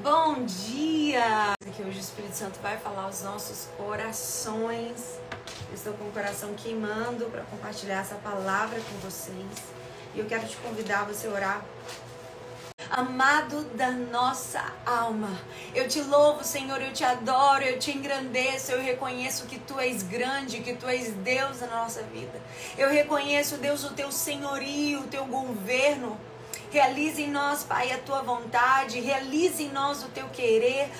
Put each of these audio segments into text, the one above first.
Bom dia! Que hoje o Espírito Santo vai falar aos nossos corações. Eu estou com o coração queimando para compartilhar essa palavra com vocês. E eu quero te convidar a você orar. Amado da nossa alma, eu te louvo, Senhor, eu te adoro, eu te engrandeço, eu reconheço que tu és grande, que tu és Deus na nossa vida. Eu reconheço, Deus, o teu senhorio, o teu governo. Realize em nós, Pai, a tua vontade, realize em nós o teu querer,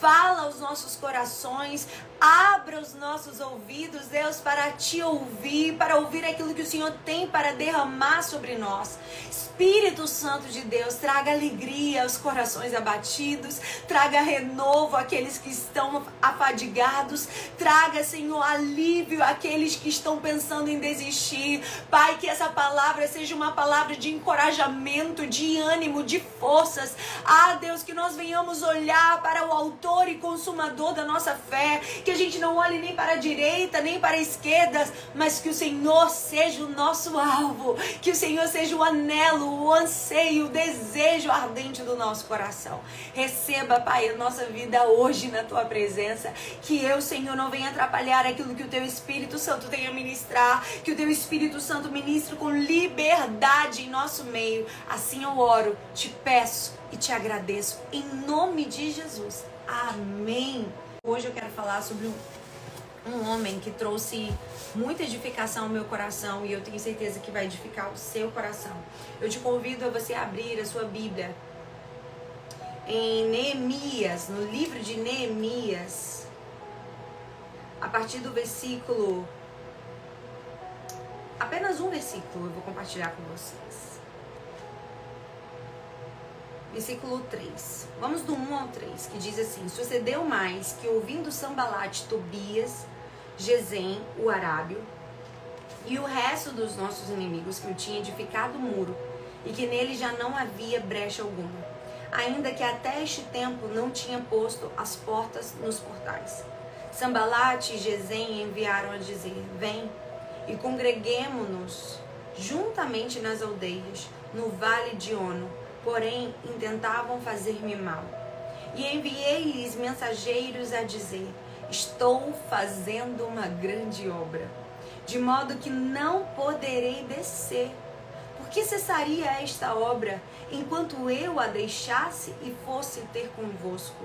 fala aos nossos corações, abra os nossos ouvidos, Deus, para te ouvir, para ouvir aquilo que o Senhor tem para derramar sobre nós. Espírito Santo de Deus, traga alegria aos corações abatidos, traga renovo àqueles que estão afadigados, traga, Senhor, alívio àqueles que estão pensando em desistir. Pai, que essa palavra seja uma palavra de encorajamento, de ânimo, de forças. Ah, Deus, que nós venhamos olhar para o autor e consumador da nossa fé, que a gente não olhe nem para a direita, nem para a esquerda, mas que o Senhor seja o nosso alvo, que o Senhor seja o anelo, o anseio, o desejo ardente do nosso coração. Receba, Pai, a nossa vida hoje na tua presença. Que eu, Senhor, não venha atrapalhar aquilo que o teu Espírito Santo tem a ministrar. Que o teu Espírito Santo ministre com liberdade em nosso meio. Assim eu oro, te peço e te agradeço. Em nome de Jesus. Amém. Hoje eu quero falar sobre um um homem que trouxe muita edificação ao meu coração e eu tenho certeza que vai edificar o seu coração. Eu te convido a você abrir a sua Bíblia em Neemias, no livro de Neemias, a partir do versículo. Apenas um versículo eu vou compartilhar com vocês. Versículo 3. Vamos do 1 ao 3, que diz assim: Sucedeu mais que ouvindo Sambalate, Tobias, Gesem, o arábio, e o resto dos nossos inimigos que o tinha edificado o muro, e que nele já não havia brecha alguma, ainda que até este tempo não tinha posto as portas nos portais. Sambalate e Gesem enviaram a dizer: Vem e congreguemo-nos juntamente nas aldeias, no vale de Ono, porém intentavam fazer-me mal. E enviei-lhes mensageiros a dizer: Estou fazendo uma grande obra, de modo que não poderei descer. Por que cessaria esta obra enquanto eu a deixasse e fosse ter convosco?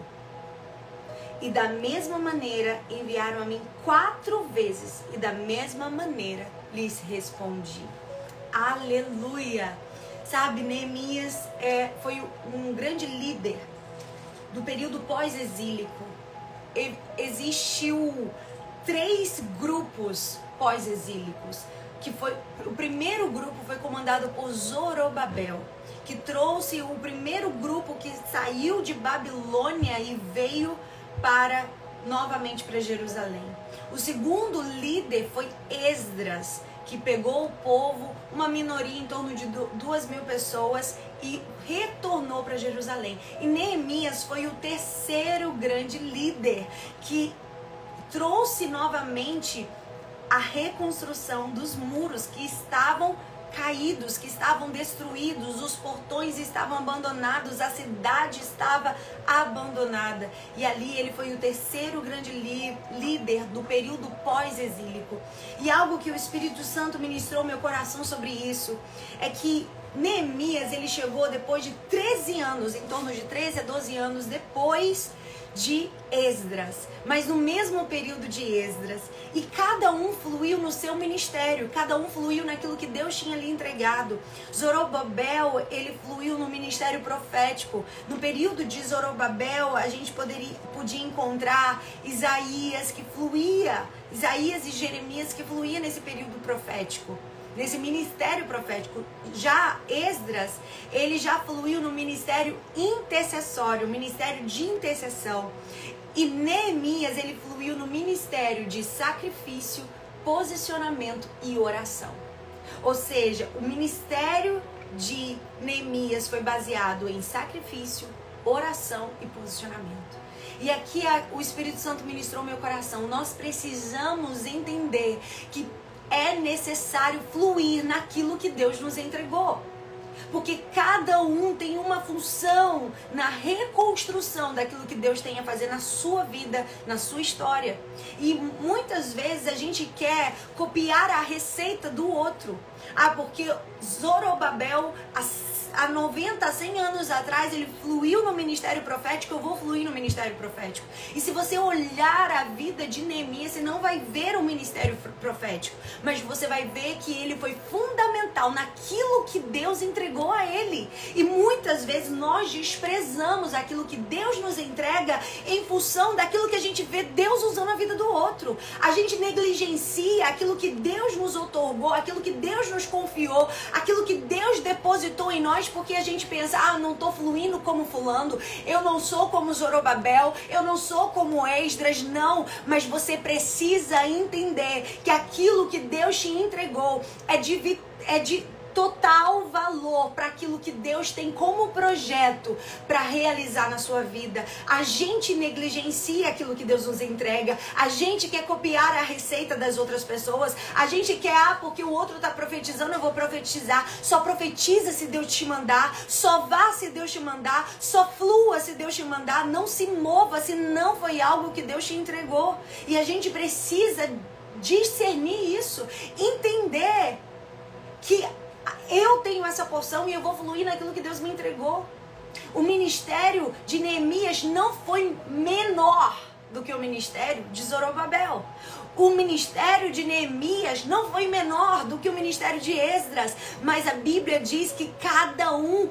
E da mesma maneira enviaram a mim quatro vezes, e da mesma maneira lhes respondi. Aleluia! Sabe, Neemias é, foi um grande líder do período pós-exílico existiu três grupos pós-exílicos. Que foi, o primeiro grupo foi comandado por Zorobabel, que trouxe o primeiro grupo que saiu de Babilônia e veio para novamente para Jerusalém. O segundo líder foi Esdras, que pegou o povo, uma minoria em torno de duas mil pessoas, e retornou para Jerusalém. E Neemias foi o terceiro grande líder que trouxe novamente a reconstrução dos muros que estavam caídos, que estavam destruídos, os portões estavam abandonados, a cidade estava abandonada. E ali ele foi o terceiro grande líder do período pós-exílico. E algo que o Espírito Santo ministrou meu coração sobre isso é que Neemias ele chegou depois de 13 anos, em torno de 13 a 12 anos depois de Esdras, mas no mesmo período de Esdras. E cada um fluiu no seu ministério, cada um fluiu naquilo que Deus tinha lhe entregado. Zorobabel, ele fluiu no ministério profético. No período de Zorobabel, a gente poderia, podia encontrar Isaías que fluía, Isaías e Jeremias que fluía nesse período profético nesse ministério profético. Já Esdras, ele já fluiu no ministério intercessório, ministério de intercessão. E Neemias, ele fluiu no ministério de sacrifício, posicionamento e oração. Ou seja, o ministério de Neemias foi baseado em sacrifício, oração e posicionamento. E aqui a, o Espírito Santo ministrou meu coração. Nós precisamos entender que é necessário fluir naquilo que Deus nos entregou. Porque cada um tem uma função na reconstrução daquilo que Deus tem a fazer na sua vida, na sua história. E muitas vezes a gente quer copiar a receita do outro. Ah, porque Zorobabel, há 90, 100 anos atrás, ele fluiu no ministério profético, eu vou fluir no ministério profético. E se você olhar a vida de Neemias, você não vai ver o ministério profético, mas você vai ver que ele foi fundamental naquilo que Deus entregou a ele. E muitas vezes nós desprezamos aquilo que Deus nos entrega em função daquilo que a gente vê Deus usando a vida do outro. A gente negligencia aquilo que Deus nos otorgou, aquilo que Deus nos confiou, aquilo que Deus depositou em nós porque a gente pensa, ah, não estou fluindo como fulano, eu não sou como Zorobabel, eu não sou como Esdras, não. Mas você precisa entender que aquilo que Deus te entregou é de, é de total valor para aquilo que Deus tem como projeto para realizar na sua vida. A gente negligencia aquilo que Deus nos entrega. A gente quer copiar a receita das outras pessoas. A gente quer, ah, porque o outro está profetizando, eu vou profetizar. Só profetiza se Deus te mandar. Só vá se Deus te mandar. Só flua se Deus te mandar. Não se mova se não foi algo que Deus te entregou. E a gente precisa discernir isso, entender que eu tenho essa porção e eu vou fluir naquilo que Deus me entregou. O ministério de Neemias não foi menor do que o ministério de Zorobabel. O ministério de Neemias não foi menor do que o ministério de Esdras, mas a Bíblia diz que cada um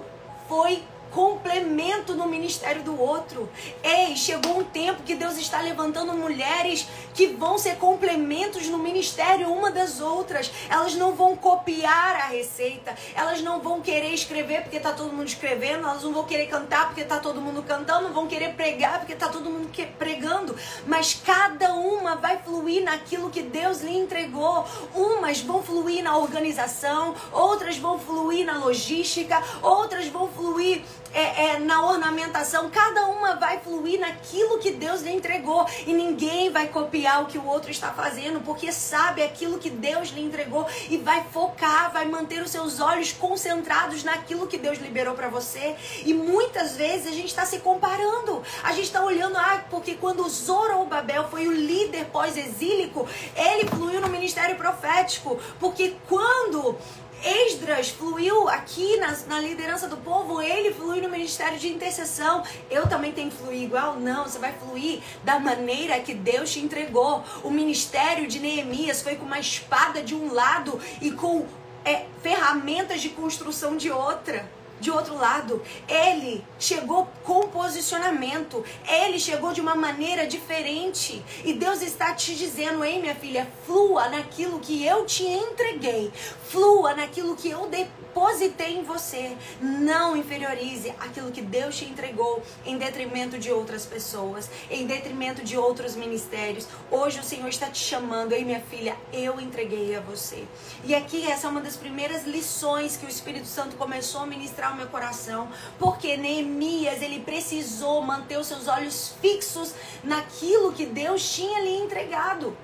foi complemento no ministério do outro. Ei, chegou um tempo que Deus está levantando mulheres que vão ser complementos no ministério uma das outras. Elas não vão copiar a receita, elas não vão querer escrever porque está todo mundo escrevendo, elas não vão querer cantar porque está todo mundo cantando, não vão querer pregar porque está todo mundo pregando, mas cada uma vai fluir naquilo que Deus lhe entregou. Umas vão fluir na organização, outras vão fluir na logística, outras vão fluir é, é, na ornamentação, cada uma vai fluir naquilo que Deus lhe entregou. E ninguém vai copiar o que o outro está fazendo, porque sabe aquilo que Deus lhe entregou e vai focar, vai manter os seus olhos concentrados naquilo que Deus liberou para você. E muitas vezes a gente está se comparando, a gente está olhando, ah, porque quando Zorobabel foi o líder pós-exílico, ele fluiu no ministério profético, porque quando Esdras fluiu aqui na, na liderança do povo, ele fluiu no ministério de intercessão. Eu também tenho que fluir igual? Não, você vai fluir da maneira que Deus te entregou. O ministério de Neemias foi com uma espada de um lado e com é, ferramentas de construção de outra de outro lado, ele chegou com posicionamento, ele chegou de uma maneira diferente. E Deus está te dizendo: ei, minha filha, flua naquilo que eu te entreguei, flua naquilo que eu depositei em você. Não inferiorize aquilo que Deus te entregou em detrimento de outras pessoas, em detrimento de outros ministérios. Hoje o Senhor está te chamando, ei, minha filha, eu entreguei a você. E aqui essa é uma das primeiras lições que o Espírito Santo começou a ministrar o meu coração, porque Neemias ele precisou manter os seus olhos fixos naquilo que Deus tinha lhe entregado.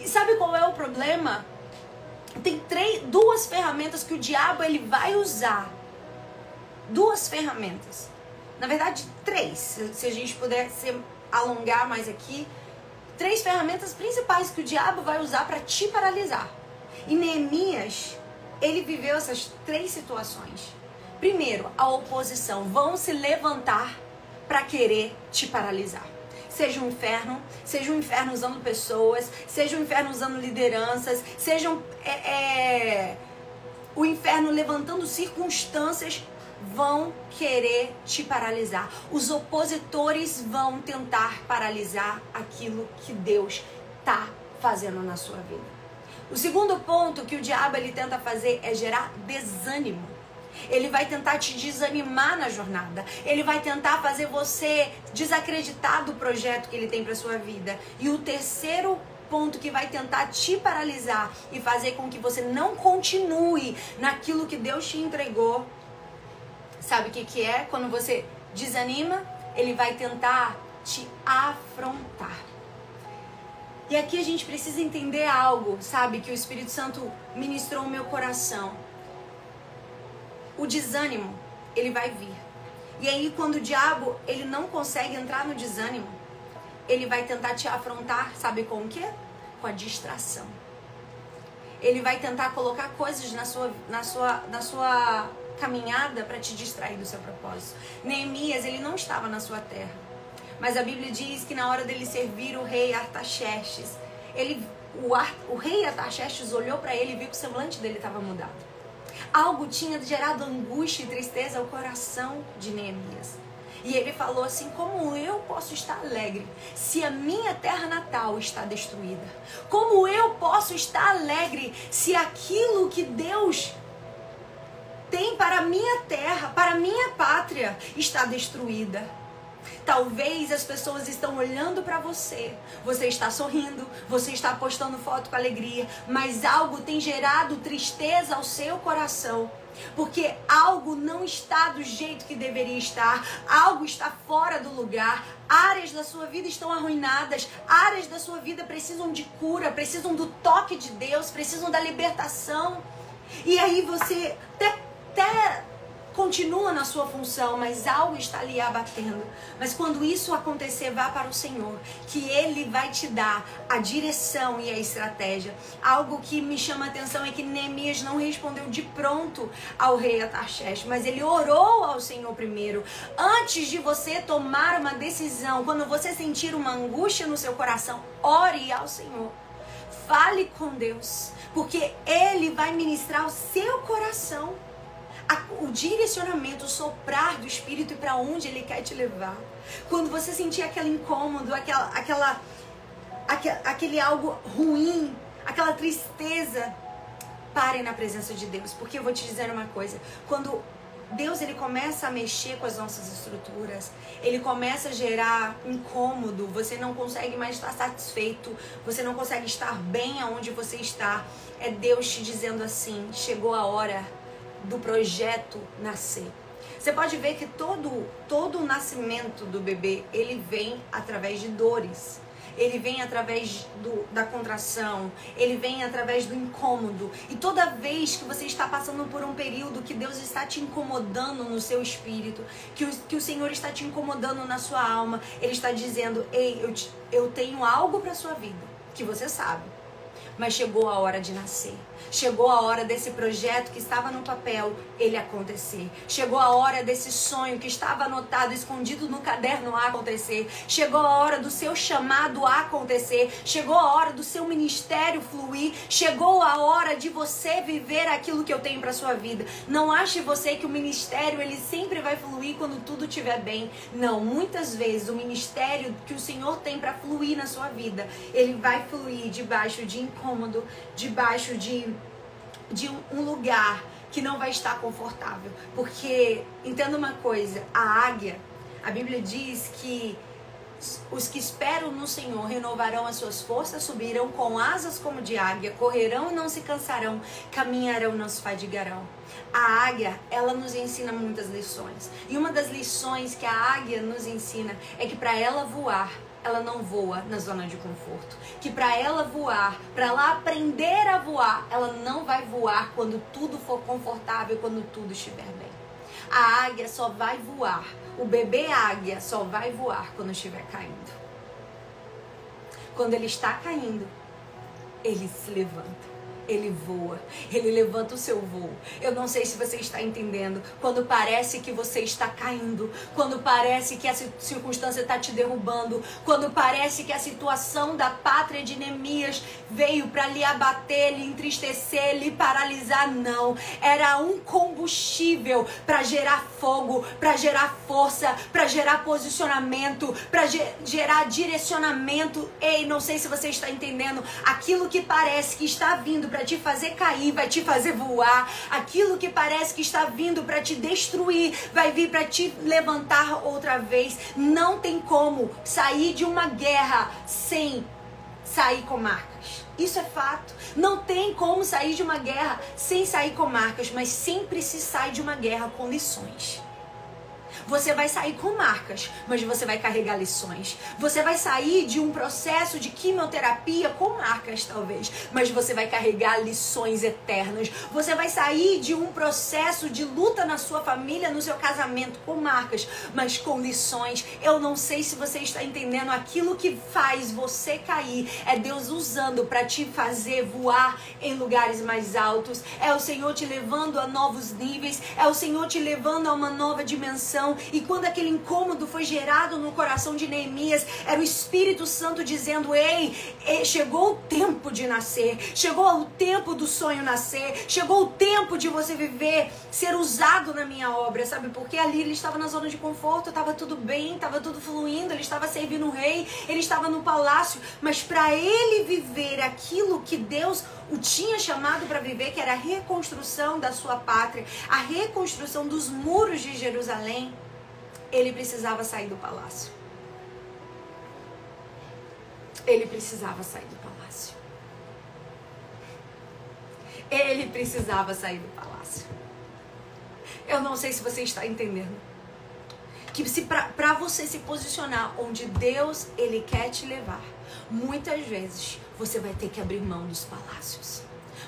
E sabe qual é o problema? Tem três, duas ferramentas que o diabo ele vai usar. Duas ferramentas. Na verdade, três. Se a gente puder se alongar mais aqui, três ferramentas principais que o diabo vai usar para te paralisar. E Neemias, ele viveu essas três situações. Primeiro, a oposição vão se levantar para querer te paralisar. Seja um inferno, seja um inferno usando pessoas, seja um inferno usando lideranças, seja um, é, é, o inferno levantando circunstâncias vão querer te paralisar. Os opositores vão tentar paralisar aquilo que Deus está fazendo na sua vida. O segundo ponto que o diabo ele tenta fazer é gerar desânimo. Ele vai tentar te desanimar na jornada. Ele vai tentar fazer você desacreditar do projeto que ele tem para sua vida. E o terceiro ponto que vai tentar te paralisar e fazer com que você não continue naquilo que Deus te entregou. Sabe o que, que é? Quando você desanima, ele vai tentar te afrontar. E aqui a gente precisa entender algo, sabe? Que o Espírito Santo ministrou o meu coração. O desânimo, ele vai vir. E aí quando o diabo, ele não consegue entrar no desânimo, ele vai tentar te afrontar, sabe com o quê? Com a distração. Ele vai tentar colocar coisas na sua, na sua, na sua caminhada para te distrair do seu propósito. Neemias, ele não estava na sua terra. Mas a Bíblia diz que na hora dele servir o rei Artaxerxes, ele, o, o rei Artaxerxes olhou para ele e viu que o semblante dele estava mudado. Algo tinha gerado angústia e tristeza ao coração de Neemias. E ele falou assim: Como eu posso estar alegre se a minha terra natal está destruída? Como eu posso estar alegre se aquilo que Deus tem para a minha terra, para a minha pátria, está destruída? Talvez as pessoas estão olhando para você, você está sorrindo, você está postando foto com alegria, mas algo tem gerado tristeza ao seu coração. Porque algo não está do jeito que deveria estar, algo está fora do lugar, áreas da sua vida estão arruinadas, áreas da sua vida precisam de cura, precisam do toque de Deus, precisam da libertação. E aí você até, até continua na sua função, mas algo está ali abatendo. Mas quando isso acontecer, vá para o Senhor, que Ele vai te dar a direção e a estratégia. Algo que me chama a atenção é que Neemias não respondeu de pronto ao rei Atarxés, mas ele orou ao Senhor primeiro. Antes de você tomar uma decisão, quando você sentir uma angústia no seu coração, ore ao Senhor. Fale com Deus, porque Ele vai ministrar o seu coração o direcionamento, o soprar do Espírito e para onde Ele quer te levar. Quando você sentir aquele incômodo, aquela, aquela, aquele, aquele algo ruim, aquela tristeza, pare na presença de Deus, porque eu vou te dizer uma coisa: quando Deus ele começa a mexer com as nossas estruturas, ele começa a gerar incômodo, você não consegue mais estar satisfeito, você não consegue estar bem aonde você está. É Deus te dizendo assim: chegou a hora do projeto nascer. Você pode ver que todo, todo o nascimento do bebê, ele vem através de dores. Ele vem através do, da contração, ele vem através do incômodo. E toda vez que você está passando por um período que Deus está te incomodando no seu espírito, que o, que o Senhor está te incomodando na sua alma, Ele está dizendo: Ei, eu, te, eu tenho algo para sua vida, que você sabe, mas chegou a hora de nascer. Chegou a hora desse projeto que estava no papel ele acontecer. Chegou a hora desse sonho que estava anotado, escondido no caderno a acontecer. Chegou a hora do seu chamado a acontecer. Chegou a hora do seu ministério fluir. Chegou a hora de você viver aquilo que eu tenho para sua vida. Não ache você que o ministério ele sempre vai fluir quando tudo estiver bem. Não, muitas vezes o ministério que o Senhor tem para fluir na sua vida, ele vai fluir debaixo de incômodo, debaixo de de um lugar que não vai estar confortável. Porque, entenda uma coisa, a águia, a Bíblia diz que os que esperam no Senhor renovarão as suas forças, subirão com asas como de águia, correrão e não se cansarão, caminharão e não se fadigarão. A águia, ela nos ensina muitas lições. E uma das lições que a águia nos ensina é que para ela voar, ela não voa na zona de conforto. Que para ela voar, para ela aprender a voar, ela não vai voar quando tudo for confortável, quando tudo estiver bem. A águia só vai voar, o bebê águia só vai voar quando estiver caindo. Quando ele está caindo, ele se levanta ele voa, ele levanta o seu voo. Eu não sei se você está entendendo. Quando parece que você está caindo, quando parece que a circunstância está te derrubando, quando parece que a situação da pátria de Neemias veio para lhe abater, lhe entristecer, lhe paralisar, não. Era um combustível para gerar fogo, para gerar força, para gerar posicionamento, para gerar direcionamento. Ei, não sei se você está entendendo. Aquilo que parece que está vindo para para te fazer cair, vai te fazer voar. Aquilo que parece que está vindo para te destruir, vai vir para te levantar outra vez. Não tem como sair de uma guerra sem sair com marcas. Isso é fato. Não tem como sair de uma guerra sem sair com marcas, mas sempre se sai de uma guerra com lições. Você vai sair com marcas, mas você vai carregar lições. Você vai sair de um processo de quimioterapia com marcas, talvez, mas você vai carregar lições eternas. Você vai sair de um processo de luta na sua família, no seu casamento, com marcas, mas com lições. Eu não sei se você está entendendo aquilo que faz você cair. É Deus usando para te fazer voar em lugares mais altos. É o Senhor te levando a novos níveis. É o Senhor te levando a uma nova dimensão. E quando aquele incômodo foi gerado no coração de Neemias, era o Espírito Santo dizendo: Ei, chegou o tempo de nascer. Chegou o tempo do sonho nascer. Chegou o tempo de você viver, ser usado na minha obra. Sabe? Porque ali ele estava na zona de conforto, estava tudo bem, estava tudo fluindo. Ele estava servindo o rei, ele estava no palácio. Mas para ele viver aquilo que Deus o tinha chamado para viver, que era a reconstrução da sua pátria, a reconstrução dos muros de Jerusalém, ele precisava sair do palácio. Ele precisava sair do palácio. Ele precisava sair do palácio. Eu não sei se você está entendendo. Que para você se posicionar onde Deus ele quer te levar, muitas vezes você vai ter que abrir mão dos palácios.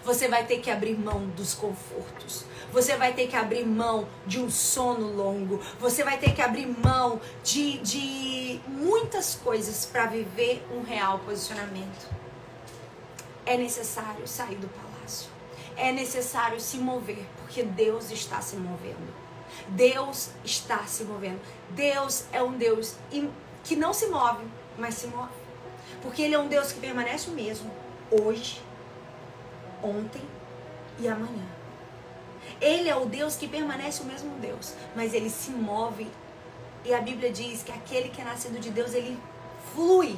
Você vai ter que abrir mão dos confortos. Você vai ter que abrir mão de um sono longo. Você vai ter que abrir mão de, de muitas coisas para viver um real posicionamento. É necessário sair do palácio. É necessário se mover, porque Deus está se movendo. Deus está se movendo. Deus é um Deus que não se move, mas se move. Porque Ele é um Deus que permanece o mesmo hoje, ontem e amanhã. Ele é o Deus que permanece o mesmo Deus, mas ele se move. E a Bíblia diz que aquele que é nascido de Deus, ele flui.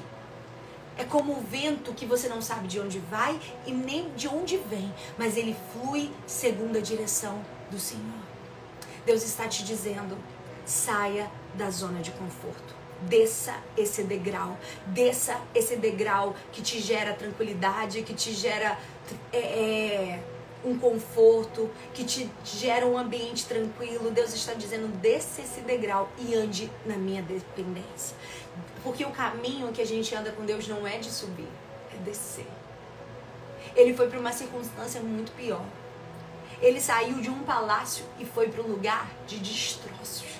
É como o vento que você não sabe de onde vai e nem de onde vem, mas ele flui segundo a direção do Senhor. Deus está te dizendo: saia da zona de conforto. Desça esse degrau, desça esse degrau que te gera tranquilidade, que te gera é, é, um conforto, que te gera um ambiente tranquilo. Deus está dizendo: desça esse degrau e ande na minha dependência. Porque o caminho que a gente anda com Deus não é de subir, é descer. Ele foi para uma circunstância muito pior. Ele saiu de um palácio e foi para um lugar de destroços.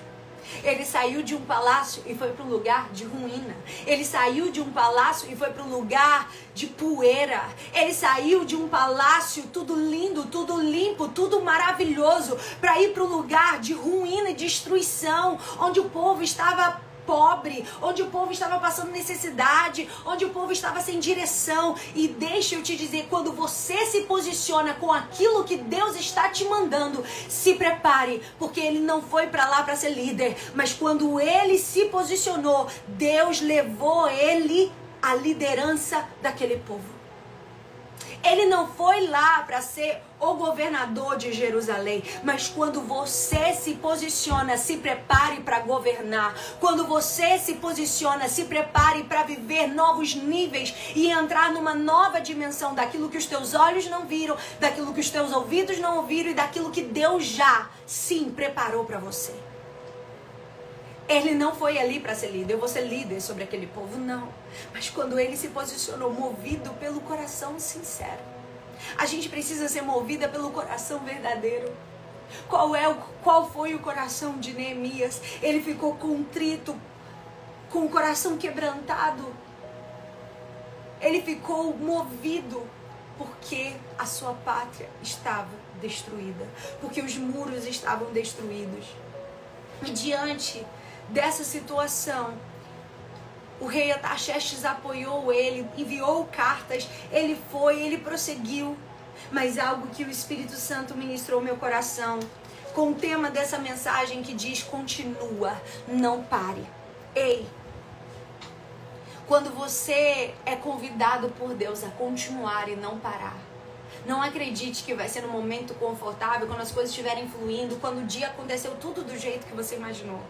Ele saiu de um palácio e foi para um lugar de ruína. Ele saiu de um palácio e foi para um lugar de poeira. Ele saiu de um palácio tudo lindo, tudo limpo, tudo maravilhoso, para ir para um lugar de ruína e destruição, onde o povo estava pobre, onde o povo estava passando necessidade, onde o povo estava sem direção. E deixa eu te dizer, quando você se posiciona com aquilo que Deus está te mandando, se prepare, porque ele não foi para lá para ser líder, mas quando ele se posicionou, Deus levou ele à liderança daquele povo. Ele não foi lá para ser o governador de Jerusalém, mas quando você se posiciona, se prepare para governar. Quando você se posiciona, se prepare para viver novos níveis e entrar numa nova dimensão daquilo que os teus olhos não viram, daquilo que os teus ouvidos não ouviram e daquilo que Deus já sim preparou para você. Ele não foi ali para ser líder, eu vou ser líder sobre aquele povo, não. Mas quando ele se posicionou movido pelo coração sincero, a gente precisa ser movida pelo coração verdadeiro. Qual é o qual foi o coração de Neemias? Ele ficou contrito, com o coração quebrantado. Ele ficou movido porque a sua pátria estava destruída, porque os muros estavam destruídos. E diante dessa situação. O rei Ataxerxes apoiou ele, enviou cartas, ele foi, ele prosseguiu. Mas algo que o Espírito Santo ministrou meu coração, com o tema dessa mensagem que diz: continua, não pare. Ei, quando você é convidado por Deus a continuar e não parar, não acredite que vai ser um momento confortável quando as coisas estiverem fluindo, quando o dia aconteceu tudo do jeito que você imaginou.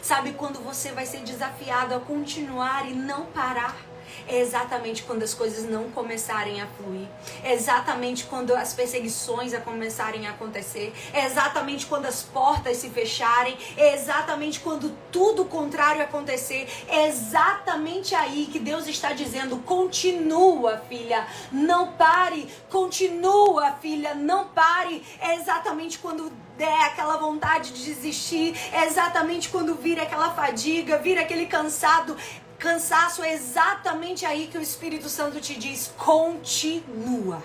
Sabe quando você vai ser desafiado a continuar e não parar? é exatamente quando as coisas não começarem a fluir, é exatamente quando as perseguições a começarem a acontecer, é exatamente quando as portas se fecharem, é exatamente quando tudo contrário acontecer, é exatamente aí que Deus está dizendo: continua, filha, não pare, continua, filha, não pare. É exatamente quando der aquela vontade de desistir, é exatamente quando vir aquela fadiga, vir aquele cansado, cansaço, é exatamente aí que o Espírito Santo te diz: continua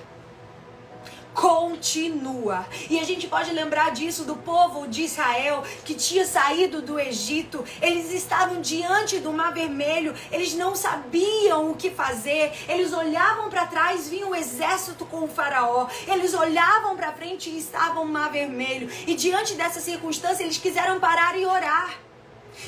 continua. E a gente pode lembrar disso do povo de Israel que tinha saído do Egito. Eles estavam diante do Mar Vermelho, eles não sabiam o que fazer. Eles olhavam para trás, vinha o exército com o faraó. Eles olhavam para frente e estavam no Mar Vermelho. E diante dessa circunstância, eles quiseram parar e orar.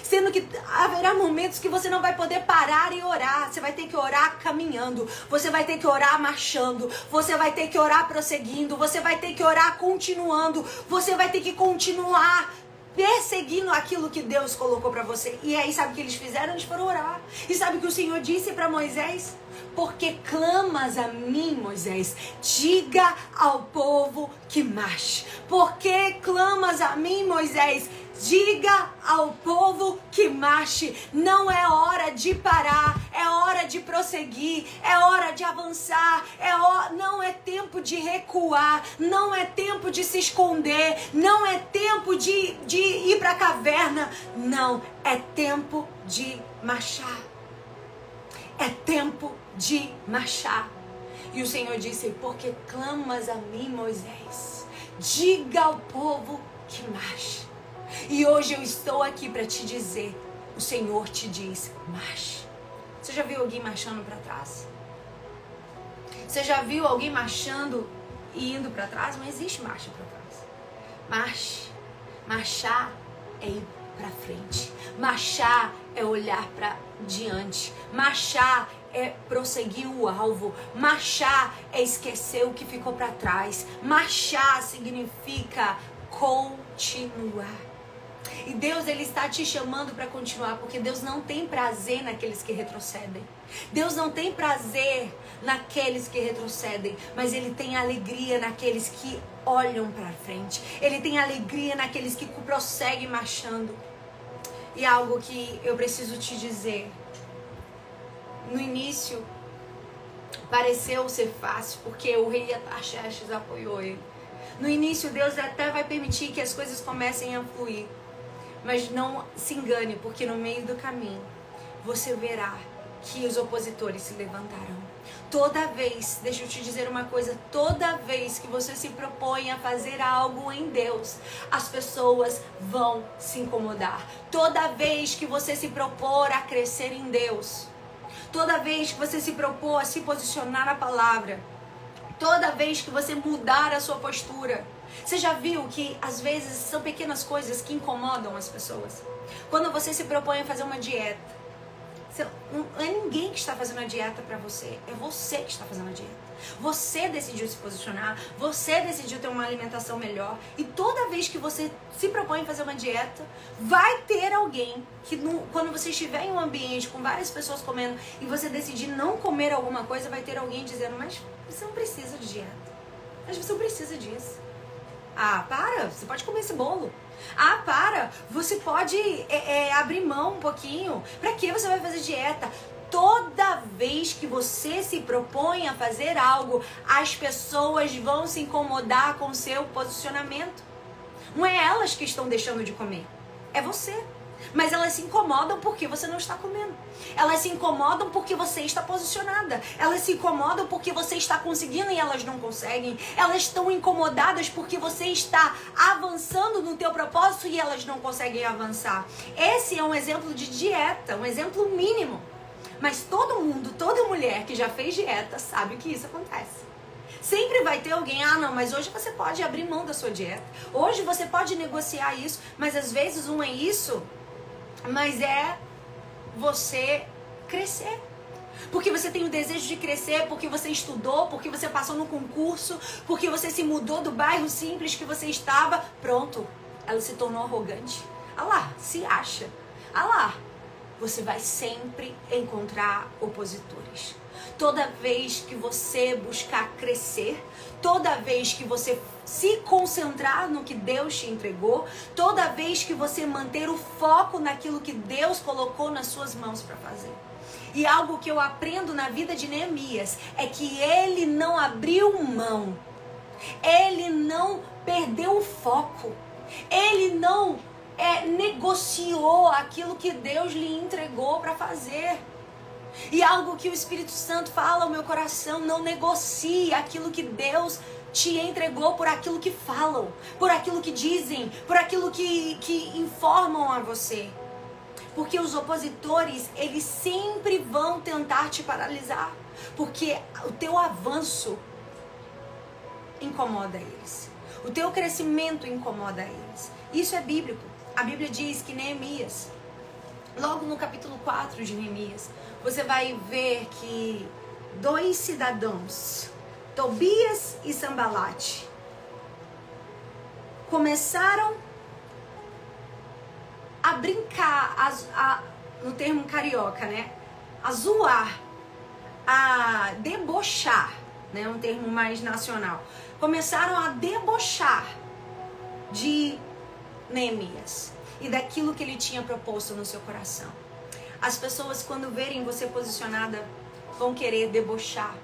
Sendo que haverá momentos que você não vai poder parar e orar. Você vai ter que orar caminhando. Você vai ter que orar marchando. Você vai ter que orar prosseguindo. Você vai ter que orar continuando. Você vai ter que continuar perseguindo aquilo que Deus colocou para você. E aí, sabe o que eles fizeram? Eles foram orar. E sabe o que o Senhor disse para Moisés? Porque clamas a mim, Moisés, diga ao povo que marche. Porque clamas a mim, Moisés, Diga ao povo que marche. Não é hora de parar, é hora de prosseguir, é hora de avançar, é não é tempo de recuar, não é tempo de se esconder, não é tempo de, de ir para a caverna. Não, é tempo de marchar. É tempo de marchar. E o Senhor disse: Porque clamas a mim, Moisés, diga ao povo que marche. E hoje eu estou aqui para te dizer: o Senhor te diz, marche. Você já viu alguém marchando para trás? Você já viu alguém marchando e indo para trás? Não existe marcha para trás. Marche. Marchar é ir para frente. Marchar é olhar para diante. Marchar é prosseguir o alvo. Marchar é esquecer o que ficou para trás. Marchar significa continuar. E Deus ele está te chamando para continuar, porque Deus não tem prazer naqueles que retrocedem. Deus não tem prazer naqueles que retrocedem, mas ele tem alegria naqueles que olham para frente. Ele tem alegria naqueles que prosseguem marchando. E algo que eu preciso te dizer. No início pareceu ser fácil, porque o rei Ataxerxes apoiou ele. No início, Deus até vai permitir que as coisas comecem a fluir. Mas não se engane, porque no meio do caminho você verá que os opositores se levantarão. Toda vez, deixa eu te dizer uma coisa, toda vez que você se propõe a fazer algo em Deus, as pessoas vão se incomodar. Toda vez que você se propor a crescer em Deus, toda vez que você se propor a se posicionar na palavra, toda vez que você mudar a sua postura, você já viu que às vezes são pequenas coisas que incomodam as pessoas? Quando você se propõe a fazer uma dieta, não é ninguém que está fazendo a dieta para você, é você que está fazendo a dieta. Você decidiu se posicionar, você decidiu ter uma alimentação melhor. E toda vez que você se propõe a fazer uma dieta, vai ter alguém que, quando você estiver em um ambiente com várias pessoas comendo e você decidir não comer alguma coisa, vai ter alguém dizendo: Mas você não precisa de dieta. Mas você não precisa disso. Ah, para, você pode comer esse bolo. Ah, para, você pode é, é, abrir mão um pouquinho. Pra que você vai fazer dieta? Toda vez que você se propõe a fazer algo, as pessoas vão se incomodar com o seu posicionamento. Não é elas que estão deixando de comer, é você. Mas elas se incomodam porque você não está comendo. Elas se incomodam porque você está posicionada. Elas se incomodam porque você está conseguindo e elas não conseguem. Elas estão incomodadas porque você está avançando no teu propósito e elas não conseguem avançar. Esse é um exemplo de dieta, um exemplo mínimo. Mas todo mundo, toda mulher que já fez dieta sabe que isso acontece. Sempre vai ter alguém, ah, não, mas hoje você pode abrir mão da sua dieta. Hoje você pode negociar isso, mas às vezes um é isso mas é você crescer. Porque você tem o desejo de crescer, porque você estudou, porque você passou no concurso, porque você se mudou do bairro simples que você estava. Pronto, ela se tornou arrogante. Ah lá, se acha. Ah lá, você vai sempre encontrar opositores. Toda vez que você buscar crescer, toda vez que você se concentrar no que Deus te entregou, toda vez que você manter o foco naquilo que Deus colocou nas suas mãos para fazer. E algo que eu aprendo na vida de Neemias é que ele não abriu mão, ele não perdeu o foco, ele não é, negociou aquilo que Deus lhe entregou para fazer. E algo que o Espírito Santo fala ao meu coração, não negocie aquilo que Deus te entregou por aquilo que falam, por aquilo que dizem, por aquilo que, que informam a você. Porque os opositores, eles sempre vão tentar te paralisar. Porque o teu avanço incomoda eles. O teu crescimento incomoda eles. Isso é bíblico. A Bíblia diz que Neemias, logo no capítulo 4 de Neemias, você vai ver que dois cidadãos, Tobias e Sambalate, começaram a brincar, a, a, no termo carioca, né? A zoar, a debochar, né? Um termo mais nacional. Começaram a debochar de Neemias e daquilo que ele tinha proposto no seu coração. As pessoas, quando verem você posicionada, vão querer debochar,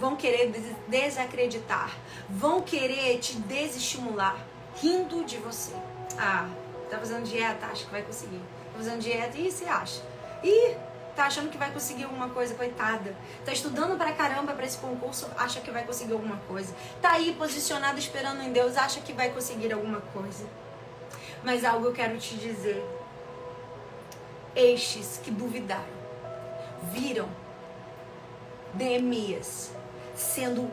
vão querer desacreditar, vão querer te desestimular, rindo de você. Ah, tá fazendo dieta, acha que vai conseguir. Tá fazendo dieta e se acha. E tá achando que vai conseguir alguma coisa, coitada. Tá estudando pra caramba para esse concurso, acha que vai conseguir alguma coisa. Tá aí posicionado esperando em Deus, acha que vai conseguir alguma coisa. Mas algo eu quero te dizer. Estes que duvidaram viram Neemias sendo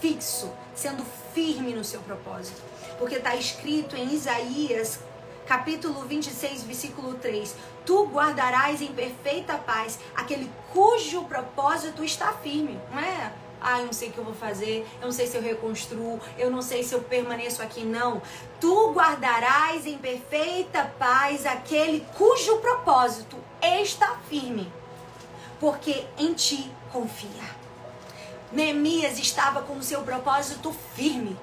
fixo, sendo firme no seu propósito. Porque está escrito em Isaías, capítulo 26, versículo 3: Tu guardarás em perfeita paz aquele cujo propósito está firme. Não é? Ah, eu não sei o que eu vou fazer, eu não sei se eu reconstruo, eu não sei se eu permaneço aqui. Não. Tu guardarás em perfeita paz aquele cujo propósito está firme, porque em ti confia. Neemias estava com o seu propósito firme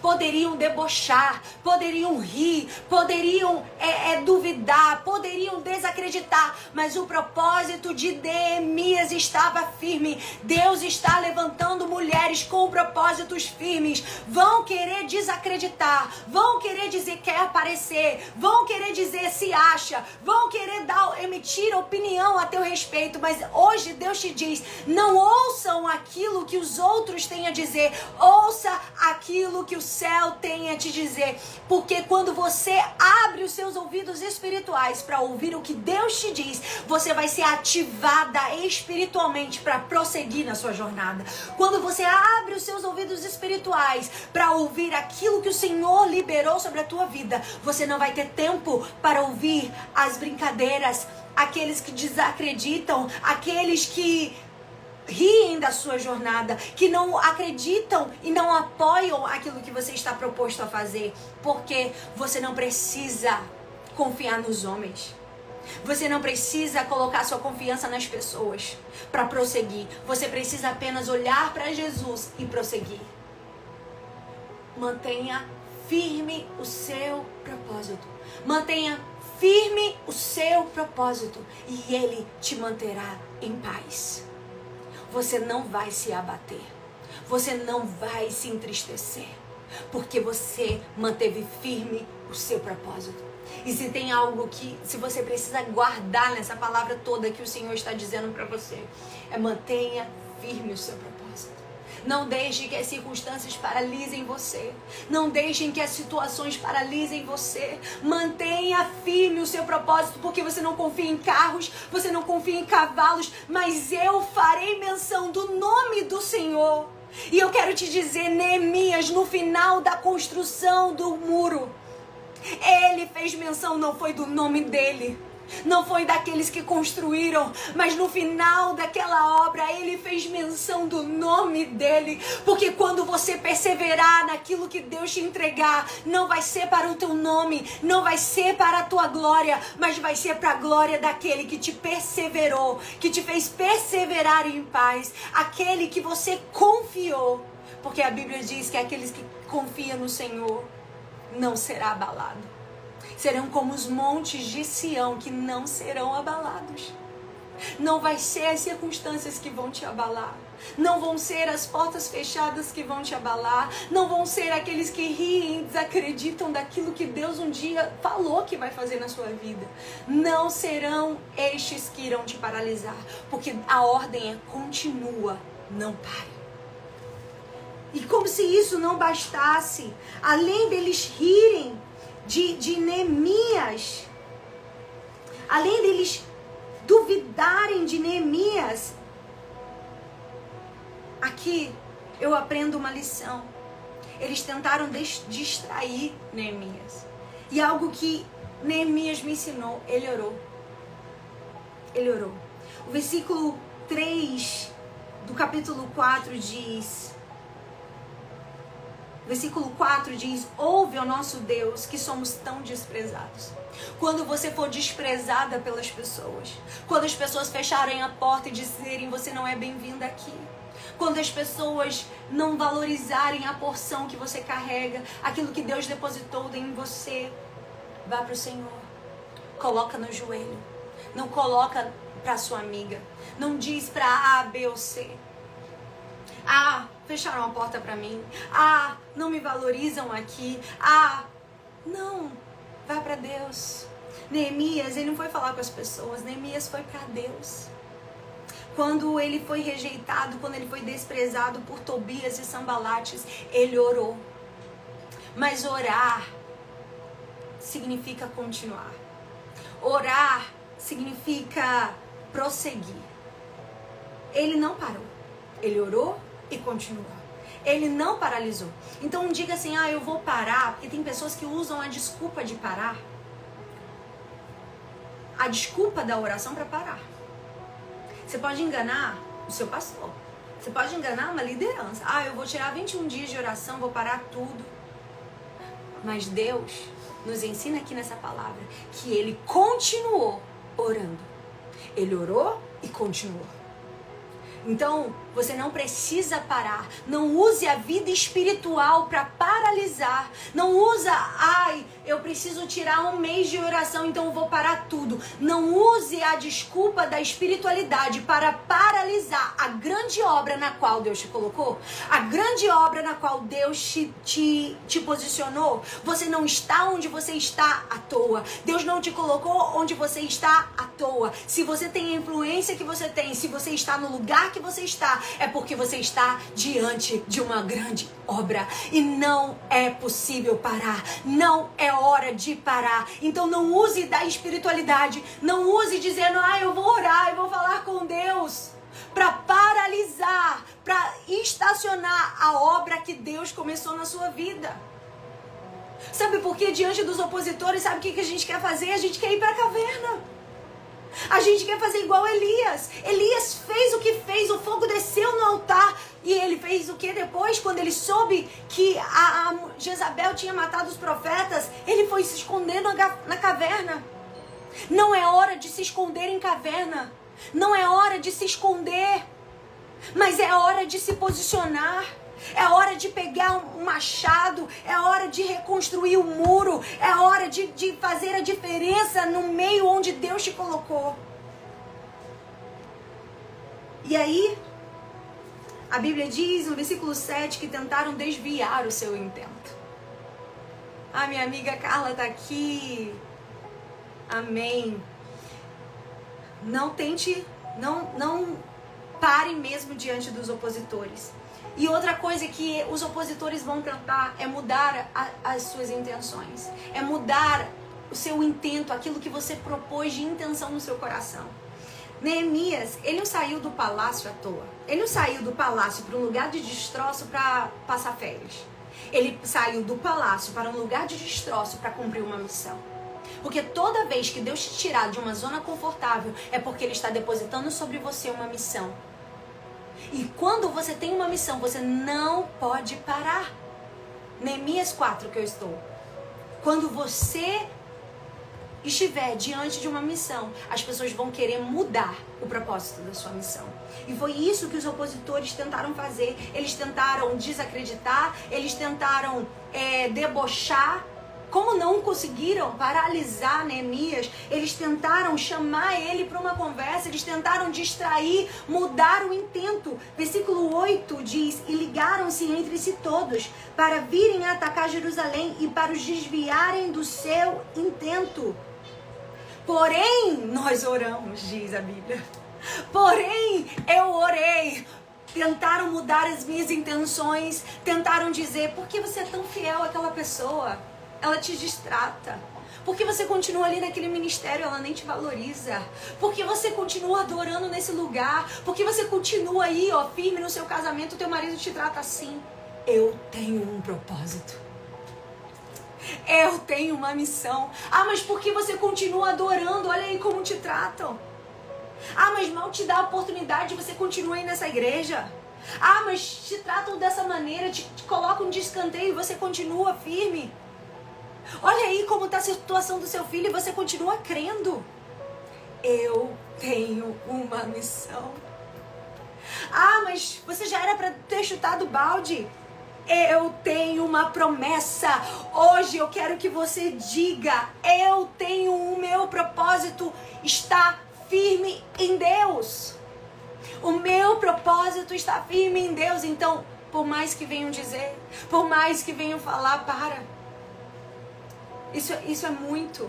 poderiam debochar, poderiam rir, poderiam é, é, duvidar, poderiam desacreditar, mas o propósito de Neemias estava firme. Deus está levantando mulheres com propósitos firmes. Vão querer desacreditar, vão querer dizer que quer aparecer, vão querer dizer se acha, vão querer dar, emitir opinião a teu respeito, mas hoje Deus te diz: não ouçam aquilo que os outros têm a dizer, ouça aquilo que que o céu tem a te dizer. Porque quando você abre os seus ouvidos espirituais para ouvir o que Deus te diz, você vai ser ativada espiritualmente para prosseguir na sua jornada. Quando você abre os seus ouvidos espirituais para ouvir aquilo que o Senhor liberou sobre a tua vida, você não vai ter tempo para ouvir as brincadeiras, aqueles que desacreditam, aqueles que riem da sua jornada, que não acreditam e não apoiam aquilo que você está proposto a fazer, porque você não precisa confiar nos homens. Você não precisa colocar sua confiança nas pessoas para prosseguir. Você precisa apenas olhar para Jesus e prosseguir. Mantenha firme o seu propósito. Mantenha firme o seu propósito e ele te manterá em paz você não vai se abater. Você não vai se entristecer. Porque você manteve firme o seu propósito. E se tem algo que, se você precisa guardar nessa palavra toda que o Senhor está dizendo para você, é mantenha firme o seu propósito. Não deixe que as circunstâncias paralisem você. Não deixem que as situações paralisem você. Mantenha firme o seu propósito, porque você não confia em carros, você não confia em cavalos, mas eu farei menção do nome do Senhor. E eu quero te dizer, Neemias, no final da construção do muro, ele fez menção, não foi do nome dele não foi daqueles que construíram, mas no final daquela obra ele fez menção do nome dele, porque quando você perseverar naquilo que Deus te entregar, não vai ser para o teu nome, não vai ser para a tua glória, mas vai ser para a glória daquele que te perseverou, que te fez perseverar em paz, aquele que você confiou, porque a Bíblia diz que aqueles que confiam no Senhor não será abalado serão como os montes de Sião que não serão abalados. Não vai ser as circunstâncias que vão te abalar. Não vão ser as portas fechadas que vão te abalar. Não vão ser aqueles que riem e desacreditam daquilo que Deus um dia falou que vai fazer na sua vida. Não serão estes que irão te paralisar. Porque a ordem é continua, não pare. E como se isso não bastasse, além deles rirem de, de Neemias, além deles duvidarem de Neemias, aqui eu aprendo uma lição. Eles tentaram distrair Neemias. E algo que Neemias me ensinou, ele orou. Ele orou. O versículo 3 do capítulo 4 diz: Versículo 4 diz: Ouve ao nosso Deus que somos tão desprezados. Quando você for desprezada pelas pessoas, quando as pessoas fecharem a porta e dizerem você não é bem-vinda aqui, quando as pessoas não valorizarem a porção que você carrega, aquilo que Deus depositou em você, vá para o Senhor. Coloca no joelho. Não coloca para sua amiga. Não diz para A, B ou C. Ah, fecharam a porta para mim. Ah, não me valorizam aqui. Ah, não. Vai para Deus. Neemias, ele não foi falar com as pessoas, Neemias foi para Deus. Quando ele foi rejeitado, quando ele foi desprezado por Tobias e Sambalates, ele orou. Mas orar significa continuar. Orar significa prosseguir. Ele não parou. Ele orou, e continuou. Ele não paralisou. Então diga assim, ah, eu vou parar, porque tem pessoas que usam a desculpa de parar. A desculpa da oração para parar. Você pode enganar o seu pastor. Você pode enganar uma liderança. Ah, eu vou tirar 21 dias de oração, vou parar tudo. Mas Deus nos ensina aqui nessa palavra que ele continuou orando. Ele orou e continuou. Então, você não precisa parar. Não use a vida espiritual para paralisar. Não usa, ai, eu preciso tirar um mês de oração, então eu vou parar tudo. Não use a desculpa da espiritualidade para paralisar a grande obra na qual Deus te colocou, a grande obra na qual Deus te, te, te posicionou. Você não está onde você está à toa. Deus não te colocou onde você está à toa. Se você tem a influência que você tem, se você está no lugar que você está, é porque você está diante de uma grande obra e não é possível parar. Não é hora de parar. Então não use da espiritualidade, não use dizendo: "Ah, eu vou orar, eu vou falar com Deus" para paralisar, para estacionar a obra que Deus começou na sua vida. Sabe por quê? Diante dos opositores, sabe o que a gente quer fazer? A gente quer ir para a caverna. A gente quer fazer igual Elias. Elias fez o que fez, o fogo desceu no altar. E ele fez o que depois? Quando ele soube que a, a Jezabel tinha matado os profetas, ele foi se esconder na, na caverna. Não é hora de se esconder em caverna. Não é hora de se esconder. Mas é hora de se posicionar. É hora de pegar um machado, é hora de reconstruir o muro, é hora de, de fazer a diferença no meio onde Deus te colocou. E aí, a Bíblia diz no versículo 7 que tentaram desviar o seu intento. Ah, minha amiga Carla está aqui. Amém. Não tente, não, não pare mesmo diante dos opositores. E outra coisa que os opositores vão tentar é mudar a, as suas intenções, é mudar o seu intento, aquilo que você propôs de intenção no seu coração. Neemias, ele não saiu do palácio à toa. Ele não saiu do palácio para um lugar de destroço para passar férias. Ele saiu do palácio para um lugar de destroço para cumprir uma missão. Porque toda vez que Deus te tirar de uma zona confortável, é porque Ele está depositando sobre você uma missão. E quando você tem uma missão, você não pode parar. Neemias 4 que eu estou. Quando você estiver diante de uma missão, as pessoas vão querer mudar o propósito da sua missão. E foi isso que os opositores tentaram fazer. Eles tentaram desacreditar, eles tentaram é, debochar como não conseguiram paralisar Neemias, eles tentaram chamar ele para uma conversa, eles tentaram distrair, mudar o intento. Versículo 8 diz: E ligaram-se entre si todos para virem atacar Jerusalém e para os desviarem do seu intento. Porém, nós oramos, diz a Bíblia. Porém, eu orei tentaram mudar as minhas intenções, tentaram dizer: por que você é tão fiel àquela pessoa? Ela te distrata. Porque você continua ali naquele ministério, ela nem te valoriza. Porque você continua adorando nesse lugar. Porque você continua aí, ó, firme no seu casamento, teu marido te trata assim. Eu tenho um propósito. Eu tenho uma missão. Ah, mas por que você continua adorando? Olha aí como te tratam. Ah, mas mal te dá a oportunidade, você continua aí nessa igreja. Ah, mas te tratam dessa maneira, te, te colocam de escanteio e você continua firme. Olha aí como está a situação do seu filho e você continua crendo. Eu tenho uma missão. Ah, mas você já era para ter chutado o balde. Eu tenho uma promessa. Hoje eu quero que você diga: eu tenho o meu propósito está firme em Deus. O meu propósito está firme em Deus. Então, por mais que venham dizer, por mais que venham falar, para. Isso, isso é muito.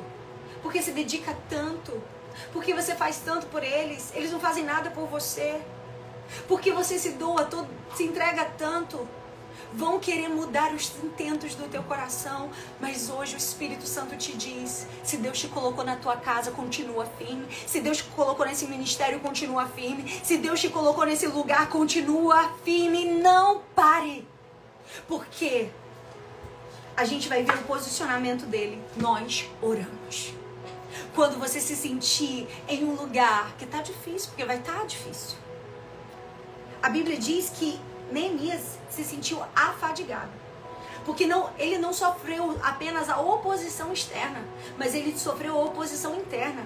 Porque se dedica tanto. Porque você faz tanto por eles. Eles não fazem nada por você. Porque você se doa, todo, se entrega tanto. Vão querer mudar os intentos do teu coração, mas hoje o Espírito Santo te diz: se Deus te colocou na tua casa, continua firme. Se Deus te colocou nesse ministério, continua firme. Se Deus te colocou nesse lugar, continua firme. Não pare. Porque a gente vai ver o posicionamento dele. Nós oramos. Quando você se sentir em um lugar que tá difícil, porque vai estar tá difícil. A Bíblia diz que Neemias se sentiu afadigado. Porque não, ele não sofreu apenas a oposição externa, mas ele sofreu a oposição interna.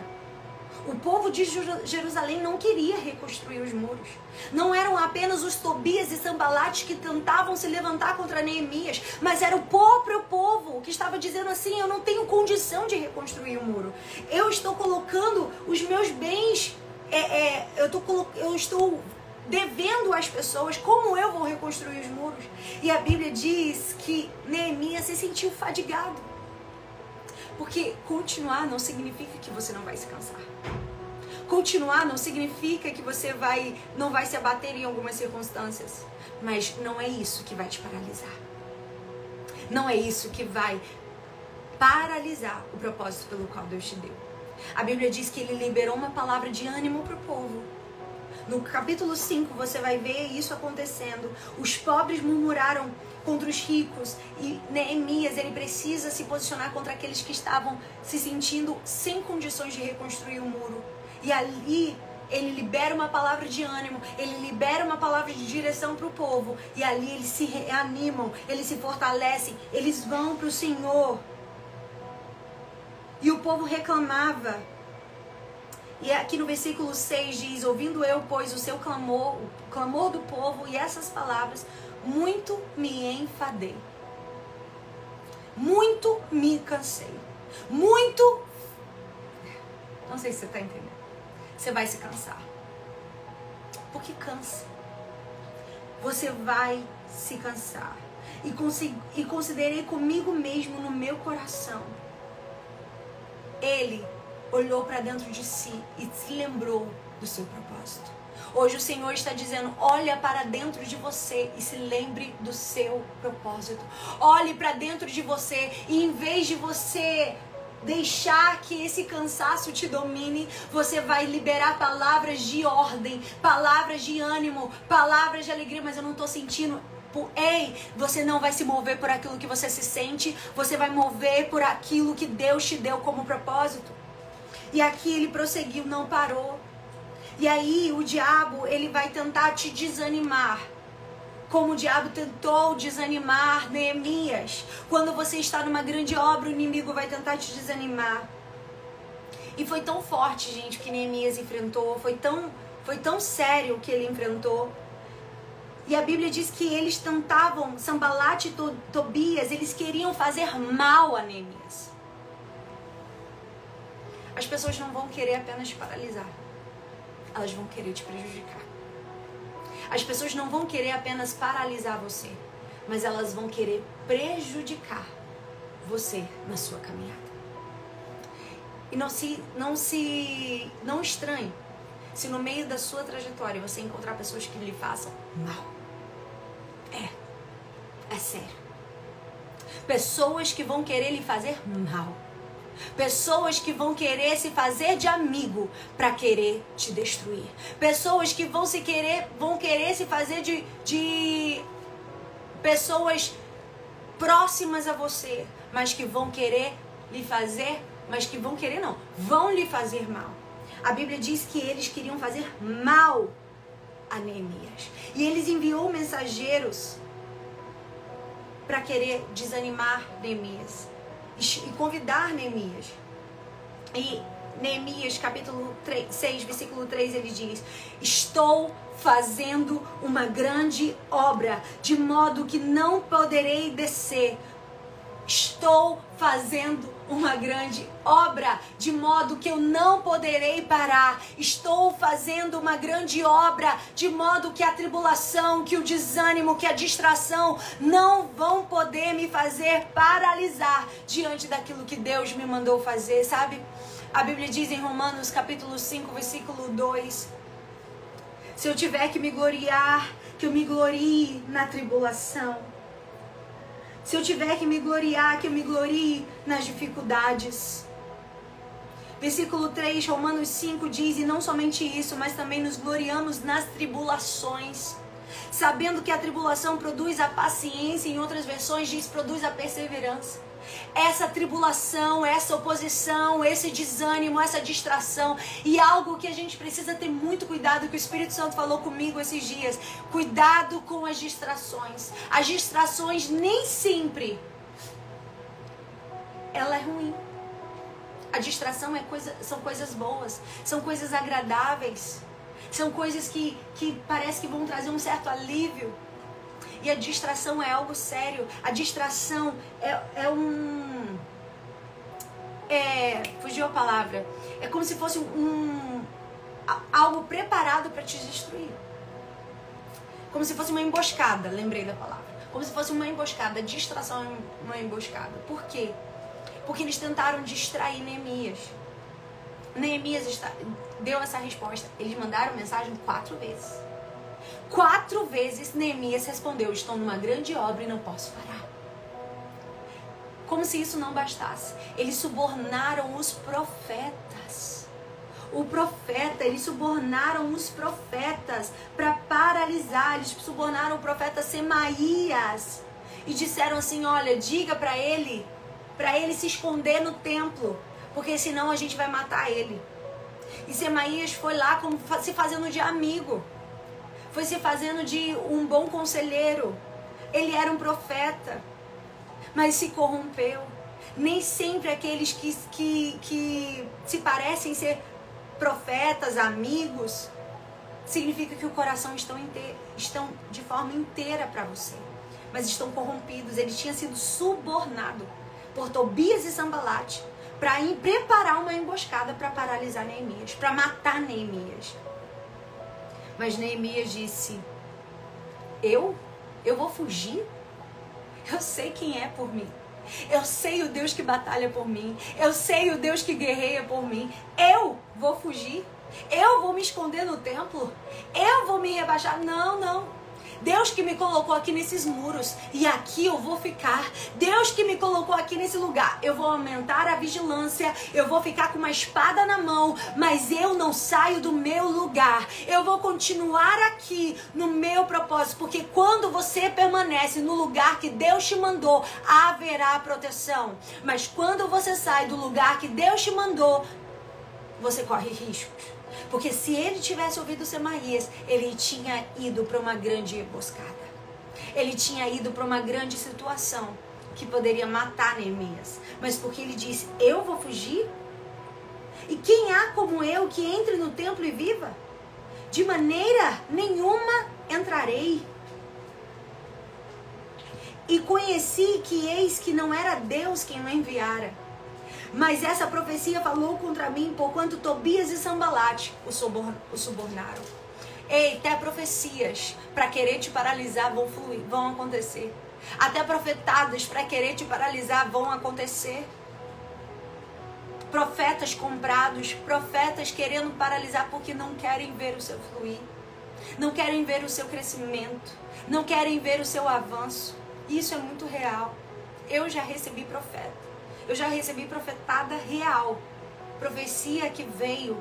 O povo de Jerusalém não queria reconstruir os muros. Não eram apenas os Tobias e Sambalates que tentavam se levantar contra Neemias, mas era o próprio povo que estava dizendo assim: eu não tenho condição de reconstruir o muro. Eu estou colocando os meus bens, é, é, eu, tô, eu estou devendo às pessoas, como eu vou reconstruir os muros? E a Bíblia diz que Neemias se sentiu fadigado. Porque continuar não significa que você não vai se cansar. Continuar não significa que você vai não vai se abater em algumas circunstâncias, mas não é isso que vai te paralisar. Não é isso que vai paralisar o propósito pelo qual Deus te deu. A Bíblia diz que ele liberou uma palavra de ânimo para o povo. No capítulo 5 você vai ver isso acontecendo. Os pobres murmuraram contra os ricos e Neemias ele precisa se posicionar contra aqueles que estavam se sentindo sem condições de reconstruir o muro. E ali ele libera uma palavra de ânimo, ele libera uma palavra de direção para o povo. E ali eles se reanimam, eles se fortalecem, eles vão para o Senhor. E o povo reclamava. E aqui no versículo 6 diz: Ouvindo eu, pois, o seu clamor, o clamor do povo e essas palavras, muito me enfadei. Muito me cansei. Muito. Não sei se você está entendendo você vai se cansar. Porque cansa. Você vai se cansar. E, e considerei comigo mesmo no meu coração. Ele olhou para dentro de si e se lembrou do seu propósito. Hoje o Senhor está dizendo: olha para dentro de você e se lembre do seu propósito. Olhe para dentro de você e em vez de você deixar que esse cansaço te domine, você vai liberar palavras de ordem, palavras de ânimo, palavras de alegria, mas eu não estou sentindo. ei, você não vai se mover por aquilo que você se sente, você vai mover por aquilo que Deus te deu como propósito. E aqui ele prosseguiu, não parou. E aí o diabo, ele vai tentar te desanimar. Como o diabo tentou desanimar Neemias. Quando você está numa grande obra, o inimigo vai tentar te desanimar. E foi tão forte, gente, que Neemias enfrentou, foi tão, foi tão sério o que ele enfrentou. E a Bíblia diz que eles tentavam, Sambalat e Tobias, eles queriam fazer mal a Neemias. As pessoas não vão querer apenas te paralisar, elas vão querer te prejudicar. As pessoas não vão querer apenas paralisar você, mas elas vão querer prejudicar você na sua caminhada. E não se, não se, não estranhe se no meio da sua trajetória você encontrar pessoas que lhe façam mal. É. É sério. Pessoas que vão querer lhe fazer mal. Pessoas que vão querer se fazer de amigo para querer te destruir. Pessoas que vão se querer, vão querer se fazer de, de pessoas próximas a você, mas que vão querer lhe fazer, mas que vão querer não, vão lhe fazer mal. A Bíblia diz que eles queriam fazer mal a Neemias. E eles enviou mensageiros para querer desanimar Neemias convidar Neemias. E Neemias, capítulo 3, 6, versículo 3, ele diz: Estou fazendo uma grande obra, de modo que não poderei descer. Estou fazendo uma grande obra, de modo que eu não poderei parar. Estou fazendo uma grande obra, de modo que a tribulação, que o desânimo, que a distração não vão poder me fazer paralisar diante daquilo que Deus me mandou fazer, sabe? A Bíblia diz em Romanos capítulo 5, versículo 2: Se eu tiver que me gloriar, que eu me glorie na tribulação. Se eu tiver que me gloriar, que eu me glorie nas dificuldades. Versículo 3, Romanos 5 diz: E não somente isso, mas também nos gloriamos nas tribulações, sabendo que a tribulação produz a paciência, em outras versões diz produz a perseverança essa tribulação, essa oposição, esse desânimo, essa distração. E algo que a gente precisa ter muito cuidado, que o Espírito Santo falou comigo esses dias. Cuidado com as distrações. As distrações nem sempre ela é ruim. A distração é coisa, são coisas boas, são coisas agradáveis, são coisas que, que parece que vão trazer um certo alívio. E a distração é algo sério. A distração é, é um. É, fugiu a palavra. É como se fosse um. algo preparado para te destruir. Como se fosse uma emboscada, lembrei da palavra. Como se fosse uma emboscada. Distração é uma emboscada. Por quê? Porque eles tentaram distrair Neemias. Neemias está, deu essa resposta. Eles mandaram mensagem quatro vezes. Quatro vezes Neemias respondeu: Estou numa grande obra e não posso parar. Como se isso não bastasse. Eles subornaram os profetas. O profeta, eles subornaram os profetas para paralisar. Eles subornaram o profeta Semaías e disseram assim: Olha, diga para ele, para ele se esconder no templo, porque senão a gente vai matar ele. E Semaías foi lá como se fazendo de amigo foi se fazendo de um bom conselheiro. Ele era um profeta, mas se corrompeu. Nem sempre aqueles que, que, que se parecem ser profetas, amigos, significa que o coração estão, estão de forma inteira para você. Mas estão corrompidos. Ele tinha sido subornado por Tobias e Sambalate para preparar uma emboscada para paralisar Neemias, para matar Neemias. Mas Neemias disse: Eu? Eu vou fugir? Eu sei quem é por mim. Eu sei o Deus que batalha por mim. Eu sei o Deus que guerreia por mim. Eu vou fugir? Eu vou me esconder no templo? Eu vou me rebaixar? Não, não. Deus que me colocou aqui nesses muros e aqui eu vou ficar. Deus que me colocou aqui nesse lugar. Eu vou aumentar a vigilância, eu vou ficar com uma espada na mão, mas eu não saio do meu lugar. Eu vou continuar aqui no meu propósito, porque quando você permanece no lugar que Deus te mandou, haverá proteção. Mas quando você sai do lugar que Deus te mandou, você corre riscos. Porque se ele tivesse ouvido Semaías, ele tinha ido para uma grande emboscada. Ele tinha ido para uma grande situação que poderia matar Neemias. Mas porque ele disse: Eu vou fugir? E quem há como eu que entre no templo e viva? De maneira nenhuma entrarei. E conheci que eis que não era Deus quem o enviara mas essa profecia falou contra mim, porquanto Tobias e Sambalate o, suborn, o subornaram. Ei, até profecias para querer te paralisar vão fluir, vão acontecer. Até profetadas para querer te paralisar vão acontecer. Profetas comprados, profetas querendo paralisar porque não querem ver o seu fluir, não querem ver o seu crescimento, não querem ver o seu avanço. Isso é muito real. Eu já recebi profeta eu já recebi profetada real. Profecia que veio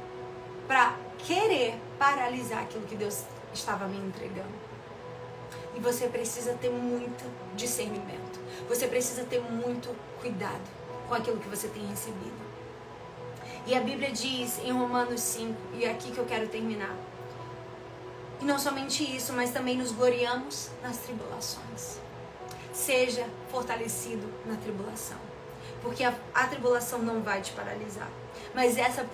para querer paralisar aquilo que Deus estava me entregando. E você precisa ter muito discernimento. Você precisa ter muito cuidado com aquilo que você tem recebido. E a Bíblia diz em Romanos 5, e é aqui que eu quero terminar. E não somente isso, mas também nos gloriamos nas tribulações. Seja fortalecido na tribulação porque a, a tribulação não vai te paralisar. Mas essa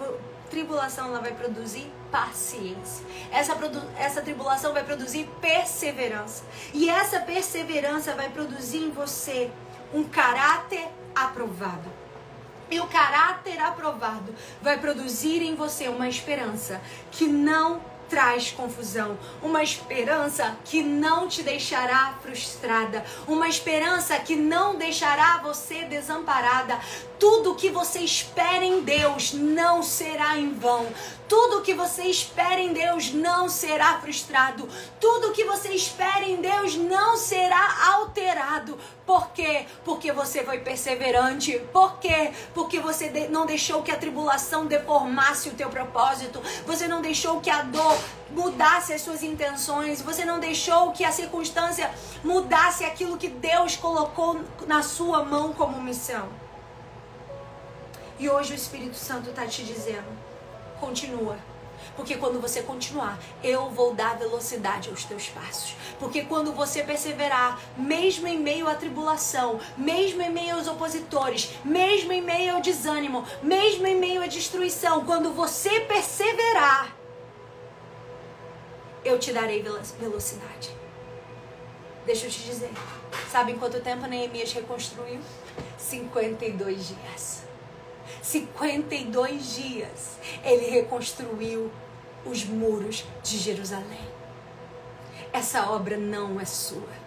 tribulação ela vai produzir paciência. Essa, essa tribulação vai produzir perseverança. E essa perseverança vai produzir em você um caráter aprovado. E o caráter aprovado vai produzir em você uma esperança que não traz confusão, uma esperança que não te deixará frustrada, uma esperança que não deixará você desamparada. Tudo que você espera em Deus não será em vão. Tudo que você espera em Deus não será frustrado. Tudo que você espera em Deus não será alterado. Por quê? Porque você foi perseverante. Por quê? Porque você não deixou que a tribulação deformasse o teu propósito. Você não deixou que a dor mudasse as suas intenções. Você não deixou que a circunstância mudasse aquilo que Deus colocou na sua mão como missão. E hoje o Espírito Santo está te dizendo: continua. Porque quando você continuar, eu vou dar velocidade aos teus passos. Porque quando você perseverar, mesmo em meio à tribulação, mesmo em meio aos opositores, mesmo em meio ao desânimo, mesmo em meio à destruição, quando você perseverar, eu te darei velocidade. Deixa eu te dizer. Sabe em quanto tempo Neemias reconstruiu? 52 dias. 52 dias ele reconstruiu os muros de Jerusalém. Essa obra não é sua.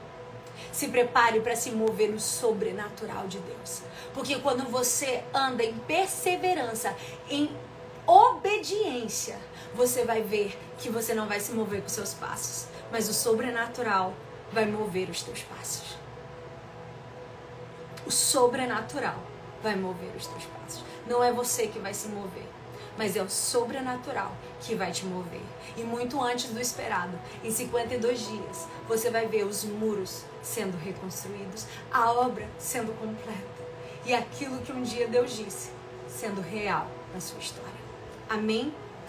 Se prepare para se mover no sobrenatural de Deus. Porque quando você anda em perseverança, em obediência, você vai ver que você não vai se mover com seus passos, mas o sobrenatural vai mover os teus passos. O sobrenatural vai mover os teus passos. Não é você que vai se mover, mas é o sobrenatural que vai te mover. E muito antes do esperado, em 52 dias, você vai ver os muros sendo reconstruídos, a obra sendo completa e aquilo que um dia Deus disse sendo real na sua história. Amém?